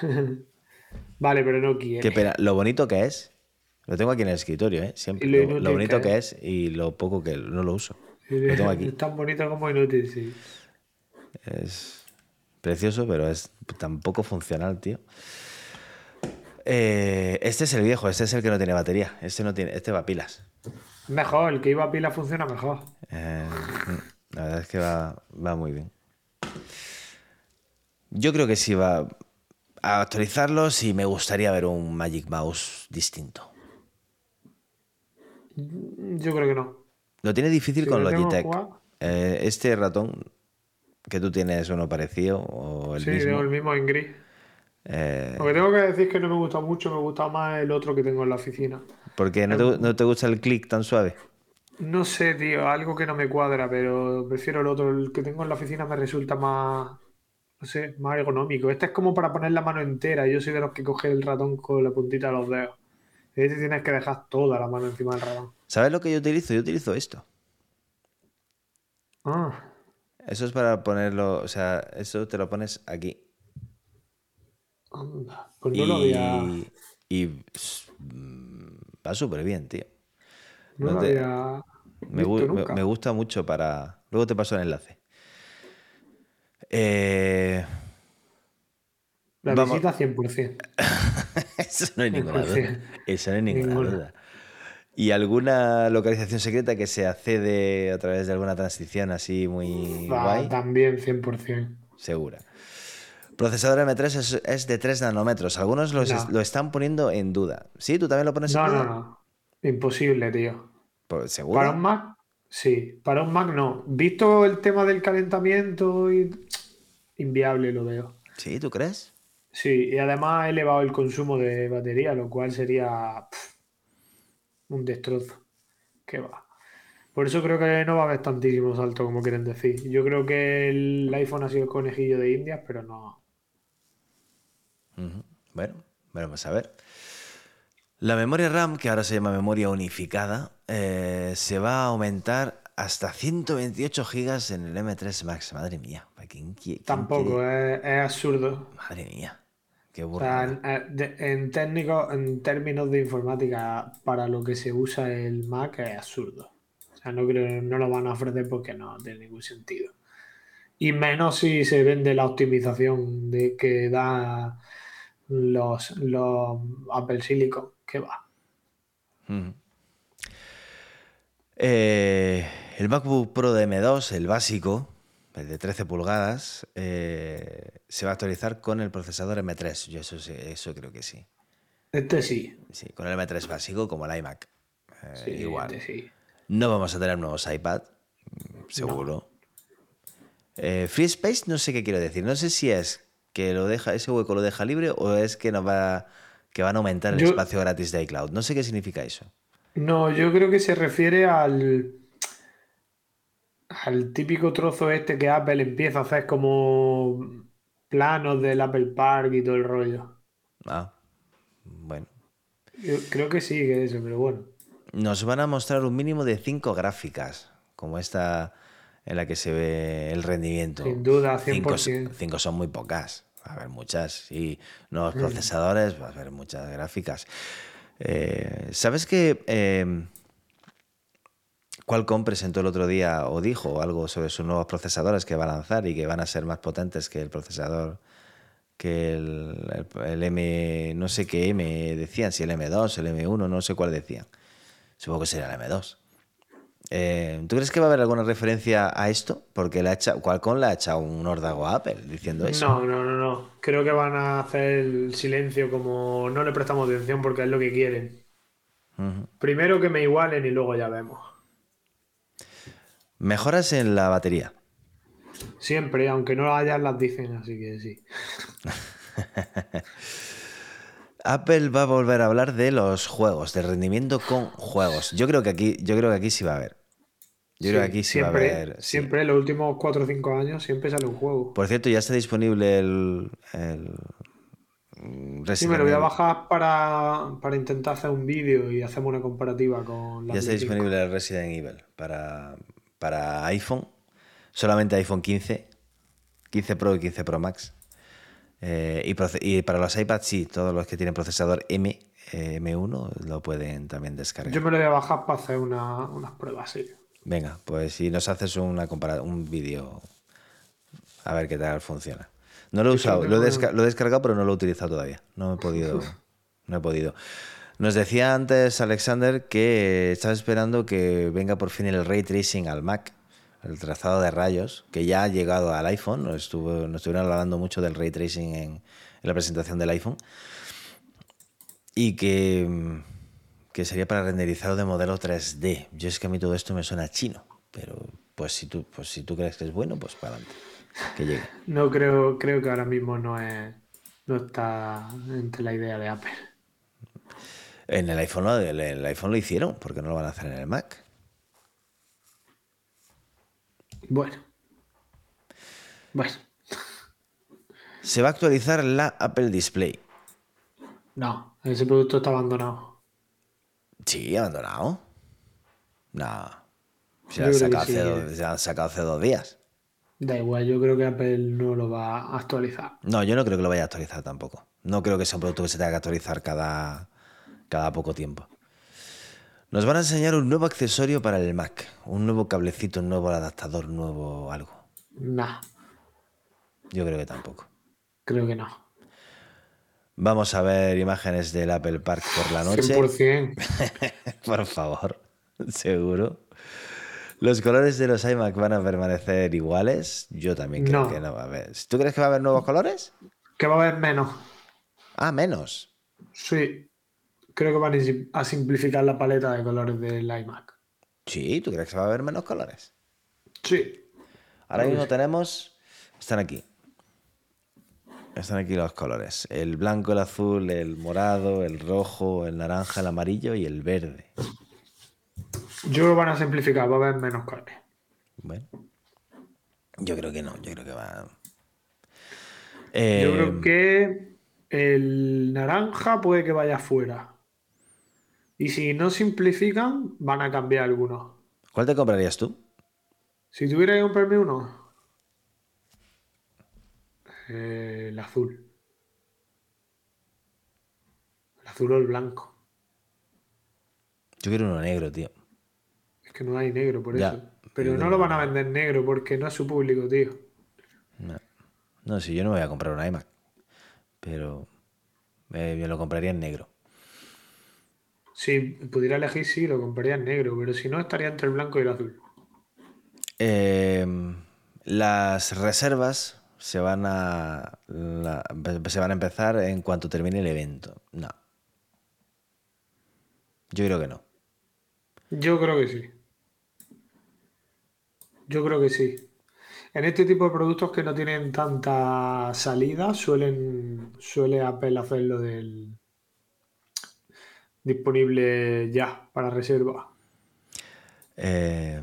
<laughs> vale, pero no quiere. Qué pena. Lo bonito que es. Lo tengo aquí en el escritorio, ¿eh? Siempre. Lo, bonito que es y lo poco que no lo uso. Lo tengo aquí. <laughs> Es tan bonito como inútil, sí. Es precioso, pero es tan poco funcional, tío. Eh, este es el viejo, este es el que no tiene batería. Este no tiene, este va a pilas. Mejor, el que iba a pilas funciona mejor. Eh, la verdad es que va, va muy bien. Yo creo que sí va a actualizarlos y me gustaría ver un Magic Mouse distinto. Yo creo que no. Lo tiene difícil con Logitech. Eh, este ratón que tú tienes uno parecido o el sí, mismo. Sí, el mismo en gris. Eh... Lo que tengo que decir es que no me gusta mucho, me gusta más el otro que tengo en la oficina. ¿Por qué? ¿No te, ¿No te gusta el clic tan suave? No sé, tío, algo que no me cuadra, pero prefiero el otro. El que tengo en la oficina me resulta más, no sé, más ergonómico. Este es como para poner la mano entera. Yo soy de los que coge el ratón con la puntita de los dedos. Este tienes que dejar toda la mano encima del ratón. ¿Sabes lo que yo utilizo? Yo utilizo esto. Ah. Eso es para ponerlo, o sea, eso te lo pones aquí. Anda, pues no y, lo había. Y mm, va súper bien, tío. No, lo había. Me, me, gusta mucho para. Luego te paso el enlace. Eh... La Vamos... visita 100%. <laughs> Eso no hay ninguna duda. <laughs> Eso no hay ninguna, duda. ¿Y alguna localización secreta que se accede a través de alguna transición así muy guay? También 100%. Segura. Procesador M3 es, de 3 nanómetros. Algunos lo están poniendo en duda. ¿Sí? ¿Tú también lo pones en duda? No, no, Imposible, tío. ¿Seguro? Para un Mac, sí. Para un Mac, no. Visto el tema del calentamiento y <tsk> inviable lo veo. ¿Sí? ¿Tú crees? Sí, y además ha elevado el consumo de batería, lo cual sería un destrozo. Que va. Por eso creo que no va a haber tantísimo salto como quieren decir. Yo creo que el iPhone ha sido el conejillo de Indias, pero no. Bueno, vamos a ver. La memoria RAM, que ahora se llama memoria unificada, eh, se va a aumentar hasta 128 gigas en el M3 Max. Madre mía. Tampoco, es, absurdo. Madre mía. Qué o sea, en, técnico, en términos de informática, para lo que se usa el Mac es absurdo. O sea, no creo, no lo van a ofrecer porque no tiene ningún sentido. Y menos si se vende la optimización de que da los, los Apple Silicon, que va. Eh, el MacBook Pro de M2, el básico, el de 13 pulgadas, eh, se va a actualizar con el procesador M3. Yo eso, eso creo que sí. Este sí. Sí, con el M3 básico como el iMac. Eh, sí, igual. Este sí. No vamos a tener nuevos iPad, seguro. Free Space no sé qué quiero decir. No sé si es que lo deja, ese hueco lo deja libre o es que nos va que van a aumentar el espacio gratis de iCloud. No sé qué significa eso. No, yo creo que se refiere al, al típico trozo este que Apple empieza a hacer como planos del Apple Park y todo el rollo. Ah, bueno. Yo creo que sí, que eso, pero bueno. Nos van a mostrar un mínimo de cinco gráficas, como esta en la que se ve el rendimiento. Sin duda, 100%. Cinco, son muy pocas. Va a haber muchas. Y nuevos procesadores, va a haber muchas gráficas. Eh, ¿Sabes que eh, Qualcomm presentó el otro día o dijo algo sobre sus nuevos procesadores que va a lanzar y que van a ser más potentes que el procesador que el, el, M, no sé qué M decían, si el M2, el M1, no sé cuál decían. Supongo que será el M2. Eh, ¿Tú crees que va a haber alguna referencia a esto? Porque la hecho, Qualcomm le ha echado un órdago a Apple diciendo eso. No, no, no, no. Creo que van a hacer el silencio como no le prestamos atención porque es lo que quieren. Primero que me igualen y luego ya vemos. Mejoras en la batería. Siempre, aunque no lo hayas, las dicen, así que sí. <laughs> Apple va a volver a hablar de los juegos, de rendimiento con juegos. Yo creo que aquí, yo creo que aquí sí va a haber. Yo creo que aquí sí va a haber. Siempre, en los últimos 4 o 5 años, siempre sale un juego. Por cierto, ya está disponible el. sí, me lo voy a bajar para, intentar hacer un vídeo y hacemos una comparativa con la. Ya está disponible el Resident Evil para, para iPhone, solamente iPhone 15, 15 Pro y 15 Pro Max. Eh, y, para los iPads, sí, todos los que tienen procesador M, eh, M1 lo pueden también descargar. Yo me lo voy a bajar para hacer unas pruebas, sí. Venga, pues si nos haces una un vídeo, a ver qué tal funciona. No lo he usado, lo he, descargado, pero no lo he utilizado todavía. No he podido. <laughs> No he podido. Nos decía antes Alexander que estaba esperando que venga por fin el ray tracing al Mac el trazado de rayos, que ya ha llegado al iPhone, nos, estuvo, nos estuvieron hablando mucho del ray tracing en, la presentación del iPhone, y que, que, sería para renderizado de modelo 3D. Yo es que a mí todo esto me suena chino, pero pues si tú, pues si tú crees que es bueno, pues para adelante, que llegue. No creo, creo que ahora mismo no, es, no está entre la idea de Apple. En el iPhone, el iPhone lo hicieron, porque no lo van a hacer en el Mac. Bueno. Bueno. Se va a actualizar la Apple Display. No, ese producto está abandonado. Sí, abandonado. No. Se han, sacado hace dos, días. Da igual, yo creo que Apple no lo va a actualizar. No, yo no creo que lo vaya a actualizar tampoco. No creo que sea un producto que se tenga que actualizar cada, cada poco tiempo. Nos van a enseñar un nuevo accesorio para el Mac, un nuevo cablecito, un nuevo adaptador, nuevo algo. Nah. Yo creo que tampoco. Creo que no. Vamos a ver imágenes del Apple Park por la noche. 100%. <laughs> por favor, seguro. ¿Los colores de los iMac van a permanecer iguales? Yo también creo que no va a haber. ¿Tú crees que va a haber nuevos colores? Que va a haber menos. Ah, menos. Sí creo que van a simplificar la paleta de colores del iMac. Sí, ¿tú crees que va a haber menos colores? Sí. Ahora mismo tenemos. Están aquí. Están aquí los colores. El blanco, el azul, el morado, el rojo, el naranja, el amarillo y el verde. Yo que van a simplificar, va a haber menos colores. Bueno. Yo creo que no, yo creo que va. Yo creo eh, que el naranja puede que vaya afuera. Y si no simplifican, van a cambiar algunos. ¿Cuál te comprarías tú? Si tuviera que comprarme uno, eh, el azul. El azul o el blanco. Yo quiero uno negro, tío. Es que no hay negro, por eso. Pero no lo van a vender negro porque no es su público, tío. No, no si yo no me voy a comprar un iMac. Pero me lo compraría en negro. Si pudiera elegir, sí, lo compraría en negro, pero si no, estaría entre el blanco y el azul. Em, las reservas se van a se van a empezar en cuanto termine el evento. No. Yo creo que no. Yo creo que sí. Yo creo que sí. En este tipo de productos que no tienen tanta salida, suelen suele Apple hacerlo del disponible ya para reserva? Eh,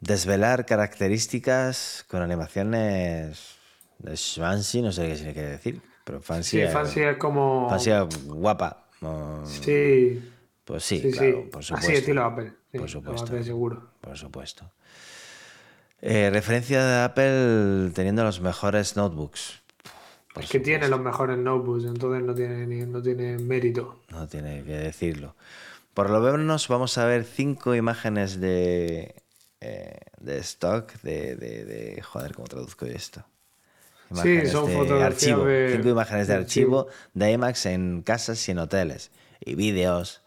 desvelar características con animaciones de fancy, no sé qué tiene que decir, pero fancy. Sí, fancy es como. Fancy guapa. Sí. Pues sí, claro, por supuesto. Así estilo Apple. por supuesto. seguro. Por supuesto. Eh, referencia de Apple teniendo los mejores notebooks. Es que tiene los mejores notebooks, entonces no tiene, no tiene mérito. No tiene que decirlo. Por lo menos vamos a ver cinco imágenes de, eh, de stock, de, de, Joder, ¿cómo traduzco esto? sí, son de archivo. cinco imágenes de, archivo, de IMAX en casas y en hoteles. Y vídeos.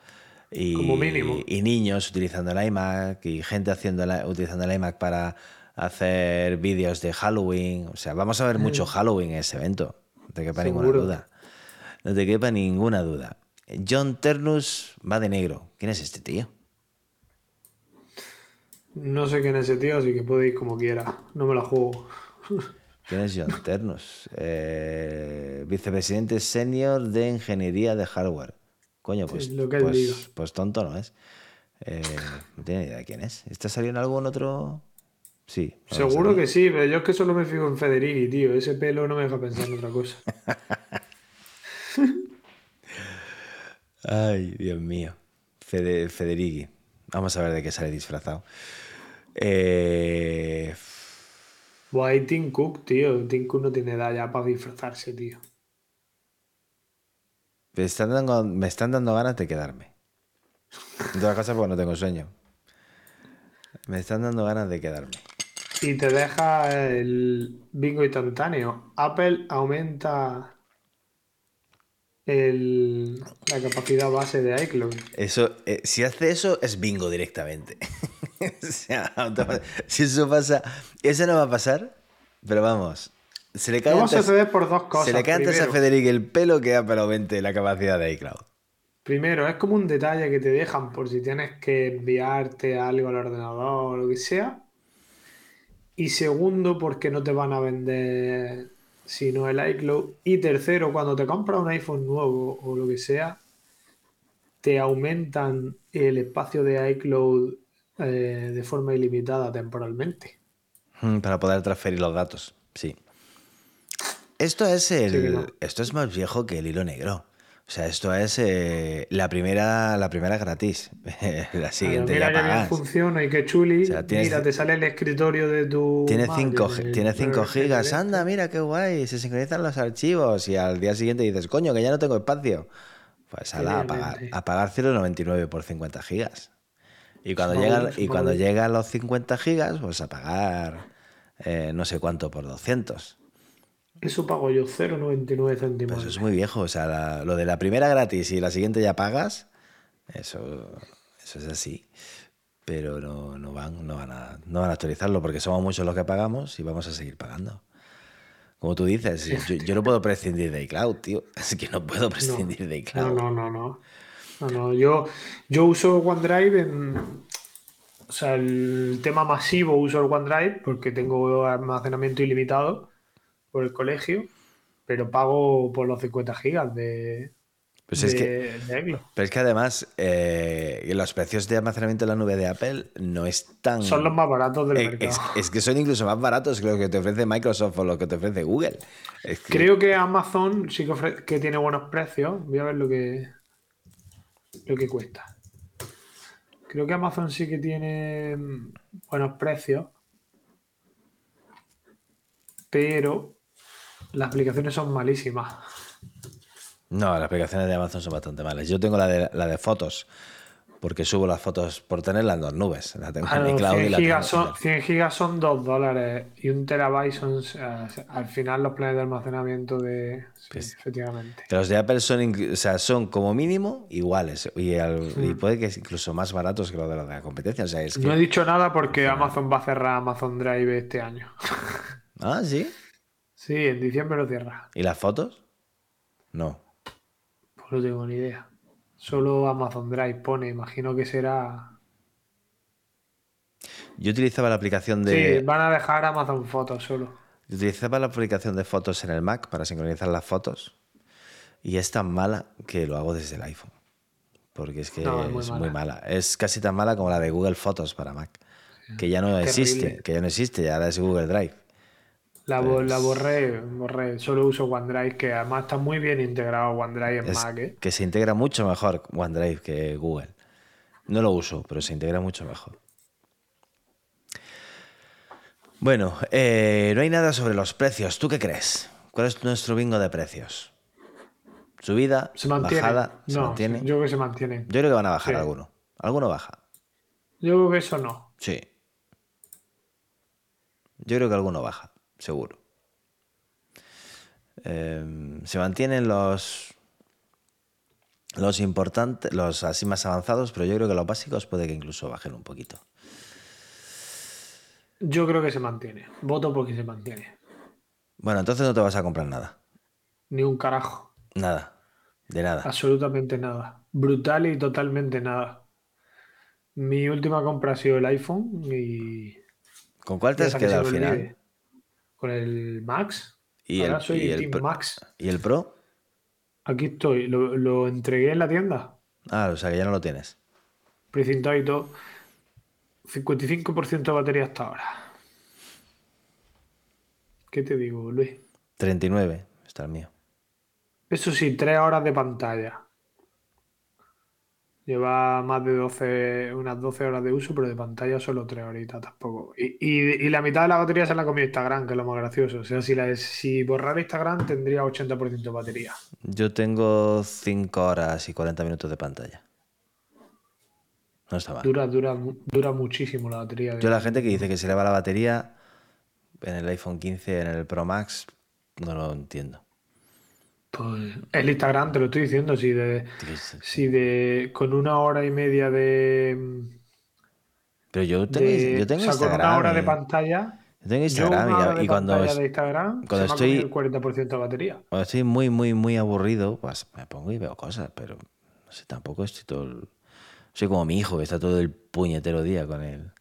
Y, Como mínimo. y niños utilizando el iMac y gente haciendo utilizando el iMac para hacer vídeos de Halloween. O sea, vamos a ver mucho Halloween en ese evento. No te quepa ninguna duda. No te quepa ninguna duda. John Ternus va de negro. ¿Quién es este tío? No sé quién es ese tío, así que puede ir como quiera. No me la juego. ¿Quién es John Ternus? Eh, vicepresidente senior de ingeniería de hardware. Coño, pues, pues, pues, tonto no es. Eh, no tiene idea de quién es. ¿Está saliendo en algún otro? Sí. Seguro que sí, pero yo es que solo me fijo en Federici, tío. Ese pelo no me deja pensar en otra cosa. <laughs> Ay, Dios mío. Fede, Federici. Vamos a ver de qué sale disfrazado. Eh... Buah, Tim Cook, tío. Tim Cook no tiene edad ya para disfrazarse, tío. Me están dando, me están dando ganas de quedarme. En todas cosas porque no tengo sueño. Me están dando ganas de quedarme. Y te deja el bingo instantáneo. Apple aumenta el, la capacidad base de iCloud. Eso, eh, si hace eso, es bingo directamente. <laughs> o sea, si eso pasa, eso no va a pasar, pero vamos. Se le cae antes, por dos cosas. Se le cae antes a Federico el pelo que para aumente la capacidad de iCloud. Primero, es como un detalle que te dejan por si tienes que enviarte algo al ordenador o lo que sea. Y segundo, porque no te van a vender sino el iCloud. Y tercero, cuando te compras un iPhone nuevo o lo que sea, te aumentan el espacio de iCloud eh, de forma ilimitada temporalmente. Mm, para poder transferir los datos, sí. Esto es el. Esto es más viejo que el hilo negro. O sea, esto es eh, la primera la primera gratis. <laughs> la siguiente mira ya pagas. funciona y qué chuli. mira, te sale el escritorio de tu. Tiene 5 tiene cinco gigas. Anda, mira qué guay. Se sincronizan los archivos. Y al día siguiente dices, coño, que ya no tengo espacio. Pues a, a pagar, a pagar 0,99 por 50 gigas. Y cuando, llegan, y cuando llegan los 50 gigas, pues a pagar eh, no sé cuánto por 200. Eso pago yo, 0,99 céntimos. Eso es muy viejo, o sea, lo de la primera gratis y la siguiente ya pagas, eso, eso es así. Pero no, no, van, no, van a, no van a actualizarlo porque somos muchos los que pagamos y vamos a seguir pagando. Como tú dices, yo, no puedo prescindir de iCloud, tío. <laughs> Es que no puedo prescindir de iCloud. No, no, no, no. no, yo, yo uso OneDrive en, o sea, el tema masivo uso el OneDrive porque tengo almacenamiento ilimitado por el colegio, pero pago por los 50 gigas de, pues es que, Pero es que además eh, los precios de almacenamiento en la nube de Apple no están... Son los más baratos del mercado. Es, que son incluso más baratos que lo que te ofrece Microsoft o lo que te ofrece Google. Creo que Amazon sí que, que, tiene buenos precios. Voy a ver lo que, lo que cuesta. Creo que Amazon sí que tiene buenos precios. Pero las aplicaciones son malísimas. No, las aplicaciones de Amazon son bastante malas. Yo tengo la de, la de fotos, porque subo las fotos por tenerlas en dos nubes. La tengo en mi cloud 100 y la gigas son, 100 gigas son 2 dólares y un terabyte son al final los planes de almacenamiento de... Sí, pues, efectivamente. Los de Apple son, o sea, son como mínimo iguales y, hmm. puede que es incluso más baratos que los de, la competencia. O sea, es no he dicho nada porque Amazon va a cerrar Amazon Drive este año. <laughs> ah, sí. Sí, en diciembre lo cierra. ¿Y las fotos? No. Pues no tengo ni idea. Solo Amazon Drive pone, imagino que será. Yo utilizaba la aplicación de. Sí, van a dejar Amazon Fotos solo. Yo utilizaba la aplicación de fotos en el Mac para sincronizar las fotos. Y es tan mala que lo hago desde el iPhone. Porque es que es, muy, mala. Es casi tan mala como la de Google Fotos para Mac. Que ya no existe. Que ya no existe, ya ahora es Google Drive. La, la, borré, borré, solo uso OneDrive, que además está muy bien integrado OneDrive en Mac. ¿eh? Que se integra mucho mejor OneDrive que Google. No lo uso, pero se integra mucho mejor. Bueno, eh, no hay nada sobre los precios. ¿Tú qué crees? ¿Cuál es nuestro bingo de precios? ¿Subida? ¿Se mantiene? ¿Bajada? ¿Se mantiene? Yo creo que se mantiene. Yo creo que van a bajar alguno. ¿Alguno baja? Yo creo que eso no. Sí. Yo creo que alguno baja seguro. Em, se mantienen los los importantes, los así más avanzados, pero yo creo que los básicos puede que incluso bajen un poquito. Yo creo que se mantiene. Voto porque se mantiene. Bueno, entonces no te vas a comprar nada. Ni un carajo. Nada. De nada. Absolutamente nada. Brutal y totalmente nada. Mi última compra ha sido el iPhone y. ¿Con cuál te has quedado al final? Con el Max. ¿Y Ahora el, soy y el Team Pro- Max. ¿Y el Pro? Aquí estoy. Lo, lo entregué en la tienda. Ah, o sea que ya no lo tienes. Precintado y todo. 55% de batería hasta ahora. ¿Qué te digo, Luis? 39 está el mío. Eso sí, 3 horas de pantalla. Lleva más de 12, unas 12 horas de uso, pero de pantalla solo 3 horitas tampoco. Y, y- y la mitad de la batería se la comió Instagram, que es lo más gracioso. O sea, si, la, si borrara Instagram tendría 80% de batería. Yo tengo 5 horas y 40 minutos de pantalla. No está mal. Dura, dura, dura muchísimo la batería. de- Yo la gente que dice que se le va la batería en el iPhone 15, en el Pro Max, no lo entiendo. Pues, el Instagram, te lo estoy diciendo, si de, si de con una hora y media de, Pero yo tengo, de- yo tengo o sea, con Instagram. una hora de pantalla, yo tengo yo Instagram una y- de cuando, de Instagram cuando se me ha estoy- comido el 40% de batería. cuando estoy muy, muy, muy aburrido, pues me pongo y veo cosas, pero no sé, tampoco estoy todo. el- Soy como mi hijo, que está todo el puñetero día con el,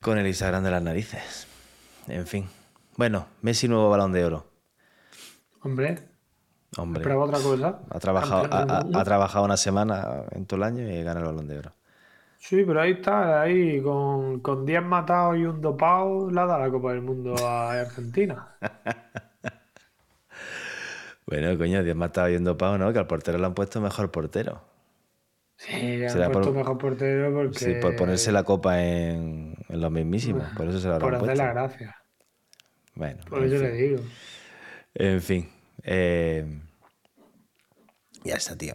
con el Instagram de las narices. En fin. Bueno, Messi nuevo balón de oro. Hombre, Hombre. esperaba otra cosa. Ha trabajado, ha, ha- una semana en todo el año y gana el balón de oro. Sí, pero ahí está, ahí con, con 10 matados y un dopado, le ha dado la Copa del Mundo a Argentina. <laughs> Bueno, coño, Dios me estaba yendo pavo, ¿no? Que al portero le han puesto mejor portero. Sí, le han Será puesto por- mejor portero porque... Sí, por ponerse la copa en, en los mismísimos. Por eso se la Por hacer la gracia. Bueno, Por eso fin. le digo. En fin. Eh, ya está, tío.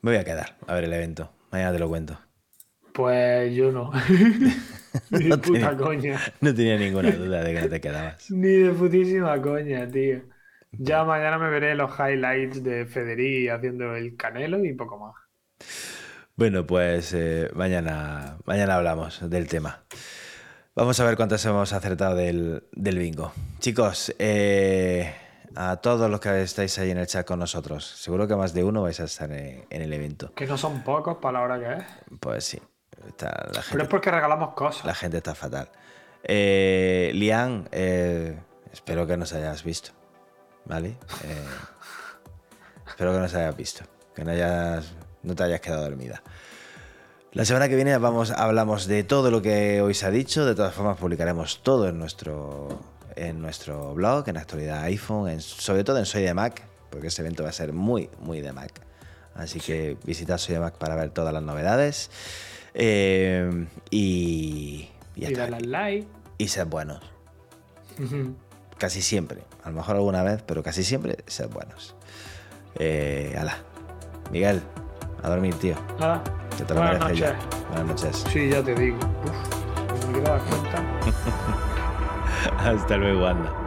Me voy a quedar a ver el evento. Mañana te lo cuento. Pues yo no. <laughs> Ni de puta coña. No tenía ninguna duda de que no te quedabas. Ni de putísima coña, tío. Ya mañana me veré los highlights de Federici haciendo el canelo y poco más. Bueno, pues eh, mañana, mañana hablamos del tema. Vamos a ver cuántos hemos acertado del, del bingo. Chicos, eh, a todos los que estáis ahí en el chat con nosotros, seguro que más de uno vais a estar en, en el evento. Que no son pocos para la hora que es. Pues sí, está, la, Pero gente, es porque regalamos cosas. la gente está fatal. Eh, Lian, eh, espero que nos hayas visto. ¿Vale? Eh, espero que nos hayas visto. Que no, hayas, no te hayas quedado dormida. La semana que viene vamos, hablamos de todo lo que hoy se ha dicho. De todas formas, publicaremos todo en nuestro, en nuestro blog, en actualidad iPhone, en- sobre todo en Soy de Mac, porque este evento va a ser muy, muy de Mac. Así que visitad Soy de Mac para ver todas las novedades. Eh, y, y Y like. Y sed buenos. Casi siempre. A lo mejor alguna vez, pero casi siempre sed buenos. Eh, ala. Miguel, a dormir, tío. Nada. Que te lo Buenas mereces noches. ya. Buenas noches. Sí, ya te digo. Uf, me quiero dar cuenta. <laughs> <laughs> Hasta luego, anda.